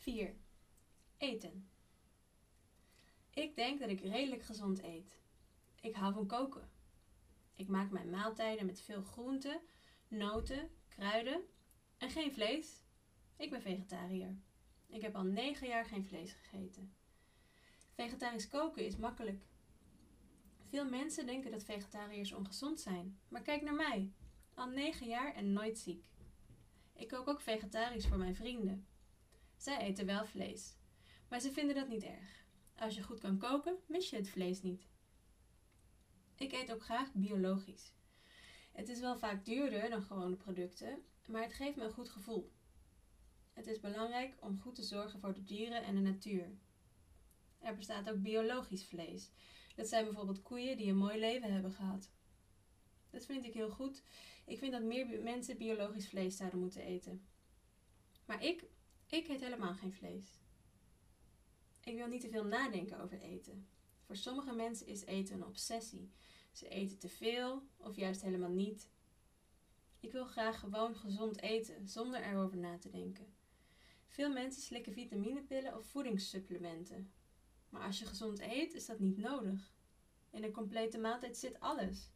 4. Eten. Ik denk dat ik redelijk gezond eet. Ik hou van koken. Ik maak mijn maaltijden met veel groenten, noten, kruiden en geen vlees. Ik ben vegetariër. Ik heb al 9 jaar geen vlees gegeten. Vegetarisch koken is makkelijk. Veel mensen denken dat vegetariërs ongezond zijn, maar kijk naar mij. Al 9 jaar en nooit ziek. Ik kook ook vegetarisch voor mijn vrienden. Zij eten wel vlees, maar ze vinden dat niet erg. Als je goed kan koken, mis je het vlees niet. Ik eet ook graag biologisch. Het is wel vaak duurder dan gewone producten, maar het geeft me een goed gevoel. Het is belangrijk om goed te zorgen voor de dieren en de natuur. Er bestaat ook biologisch vlees. Dat zijn bijvoorbeeld koeien die een mooi leven hebben gehad. Dat vind ik heel goed. Ik vind dat meer mensen biologisch vlees zouden moeten eten. Maar ik, ik eet helemaal geen vlees. Ik wil niet te veel nadenken over eten. Voor sommige mensen is eten een obsessie. Ze eten te veel of juist helemaal niet. Ik wil graag gewoon gezond eten zonder erover na te denken. Veel mensen slikken vitaminepillen of voedingssupplementen. Maar als je gezond eet, is dat niet nodig. In een complete maaltijd zit alles.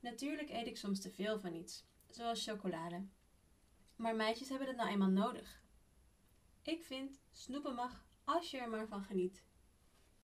Natuurlijk eet ik soms te veel van iets, zoals chocolade. Maar meisjes hebben dat nou eenmaal nodig. Ik vind, snoepen mag als je er maar van geniet.